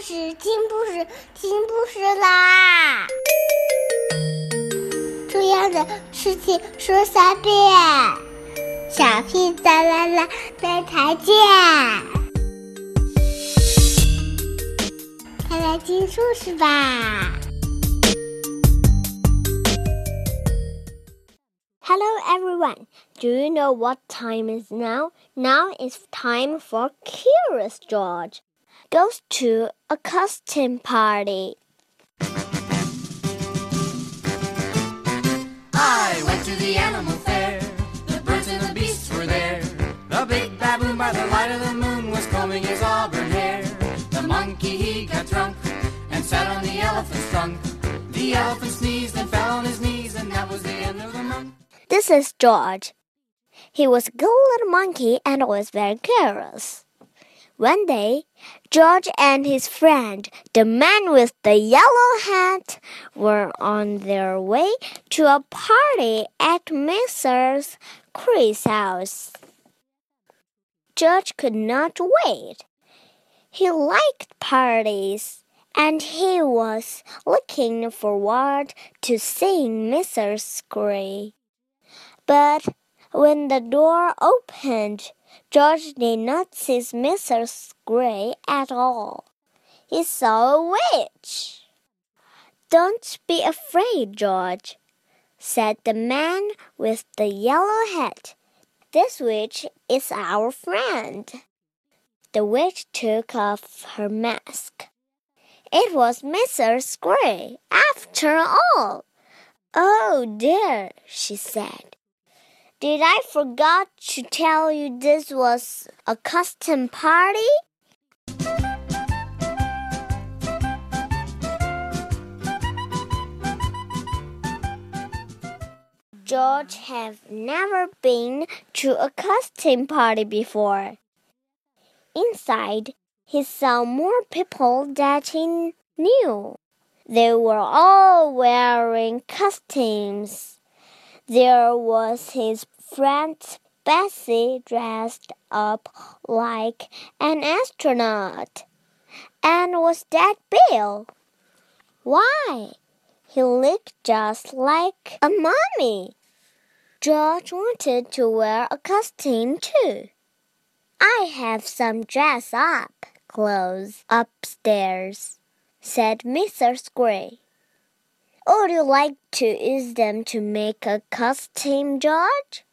故事听故事听故事啦！重要的事情说三遍，小屁哒啦啦，明天见！快来听故事吧！Hello everyone. Do you know what time is now? Now is time for Curious George goes to a costume party. I went to the animal fair. The birds and the beasts were there. The big baboon by the light of the moon was combing his auburn hair. The monkey he got drunk and sat on the elephant's trunk. The elephant sneezed and fell on his knees, and that was the end of the month. This is George. He was a good little monkey and was very curious. One day, George and his friend, the man with the yellow hat, were on their way to a party at Mrs. Gray's house. George could not wait. He liked parties, and he was looking forward to seeing Mrs. Cree. But when the door opened, George did not see Mrs. Gray at all. He saw a witch. Don't be afraid, George, said the man with the yellow hat. This witch is our friend. The witch took off her mask. It was Mrs. Gray, after all. Oh dear, she said. Did I forget to tell you this was a custom party? George had never been to a costume party before. Inside, he saw more people that he knew. They were all wearing costumes. There was his friend Bessie dressed up like an astronaut. And was that Bill? Why, he looked just like a mummy. George wanted to wear a costume too. I have some dress up clothes upstairs, said Mrs. Gray. Would you like to use them to make a costume, George?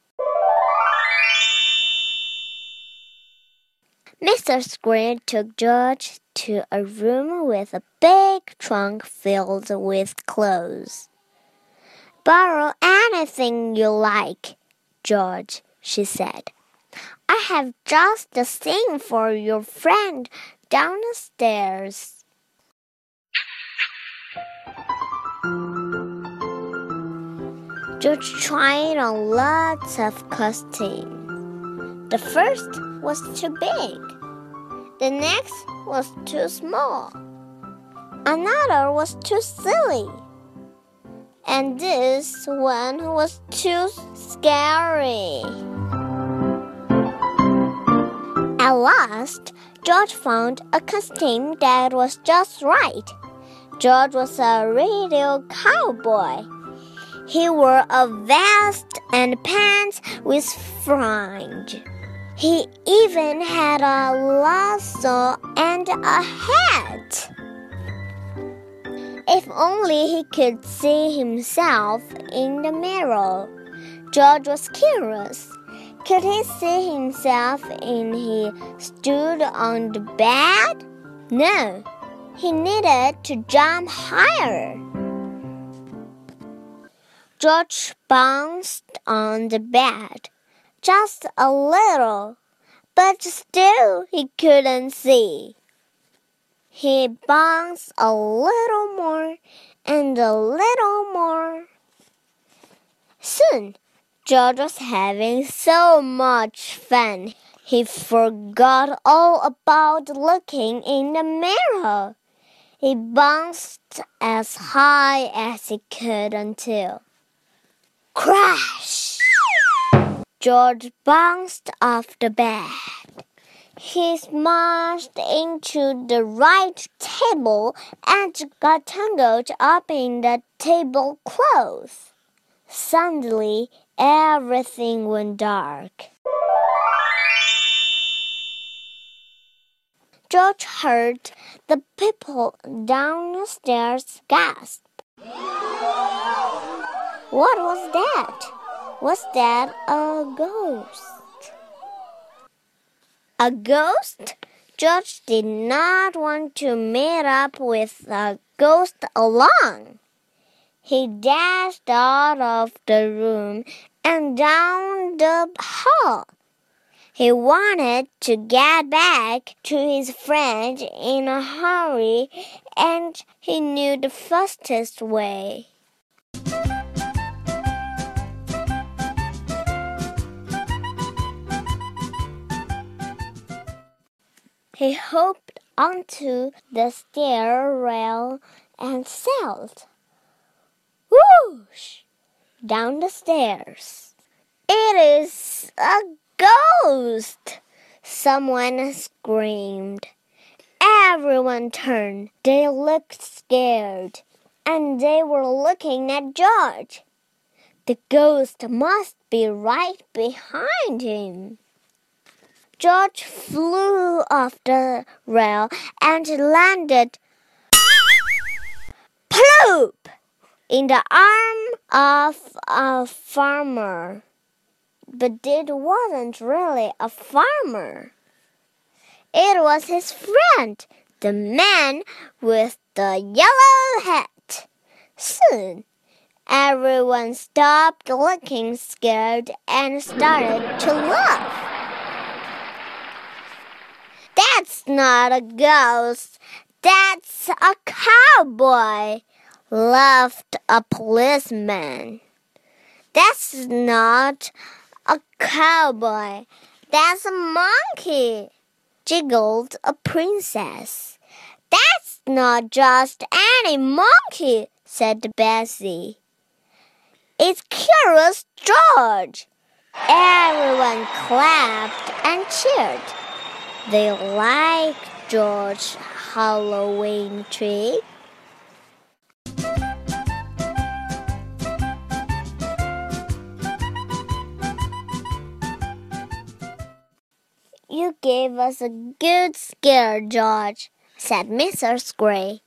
Mrs. Gray took George to a room with a big trunk filled with clothes. Borrow anything you like, George, she said. I have just the thing for your friend downstairs. George tried on lots of costumes. The first was too big. The next was too small. Another was too silly. And this one was too scary. At last, George found a costume that was just right. George was a rodeo cowboy. He wore a vest and pants with fringe. He even had a lasso and a hat. If only he could see himself in the mirror. George was curious. Could he see himself when he stood on the bed? No, he needed to jump higher. George bounced on the bed just a little, but still he couldn't see. He bounced a little more and a little more. Soon, George was having so much fun. He forgot all about looking in the mirror. He bounced as high as he could until Crash! George bounced off the bed. He smashed into the right table and got tangled up in the tablecloth. Suddenly, everything went dark. George heard the people downstairs gasp. What was that? Was that a ghost? A ghost? George did not want to meet up with a ghost alone. He dashed out of the room and down the hall. He wanted to get back to his friend in a hurry, and he knew the fastest way. He hopped onto the stair rail and sailed. Whoosh! Down the stairs. It is a ghost! Someone screamed. Everyone turned. They looked scared. And they were looking at George. The ghost must be right behind him. George flew off the rail and landed ploop in the arm of a farmer but it wasn't really a farmer. It was his friend, the man with the yellow hat. Soon, everyone stopped looking scared and started to laugh. That's not a ghost. That's a cowboy, laughed a policeman. That's not a cowboy. That's a monkey, giggled a princess. That's not just any monkey, said Bessie. It's Curious George. Everyone clapped and cheered. They like George Halloween tree. You gave us a good scare, George, said Mrs. Gray.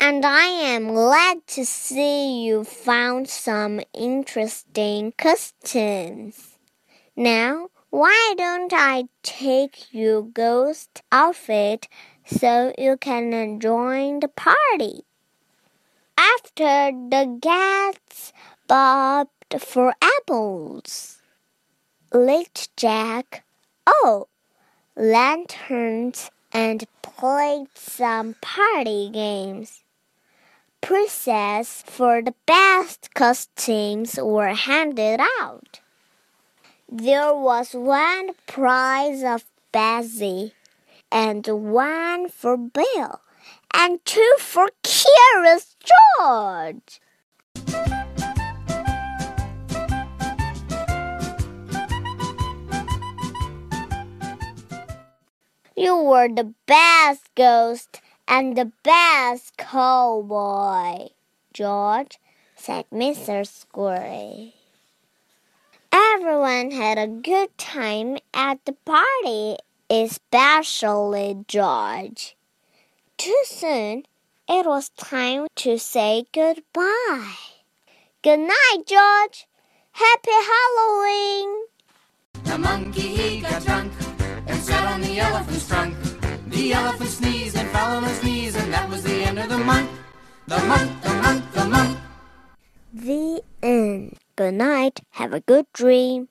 And I am glad to see you found some interesting costumes. Now, why don't I take your ghost outfit so you can join the party? After the guests bobbed for apples, lit Jack Oh, lanterns and played some party games. Prizes for the best costumes were handed out. There was one prize of Bessie, and one for Bill, and two for Curious George. You were the best ghost and the best cowboy, George, said Mrs. Gray. Everyone had a good time at the party, especially George. Too soon, it was time to say goodbye. Good night, George. Happy Halloween. The monkey he got drunk and sat on the elephant's trunk. The elephant sneezed and fell on his knees, and that was the end of the month. The month, the month, the month. The end. Good night. Have a good dream.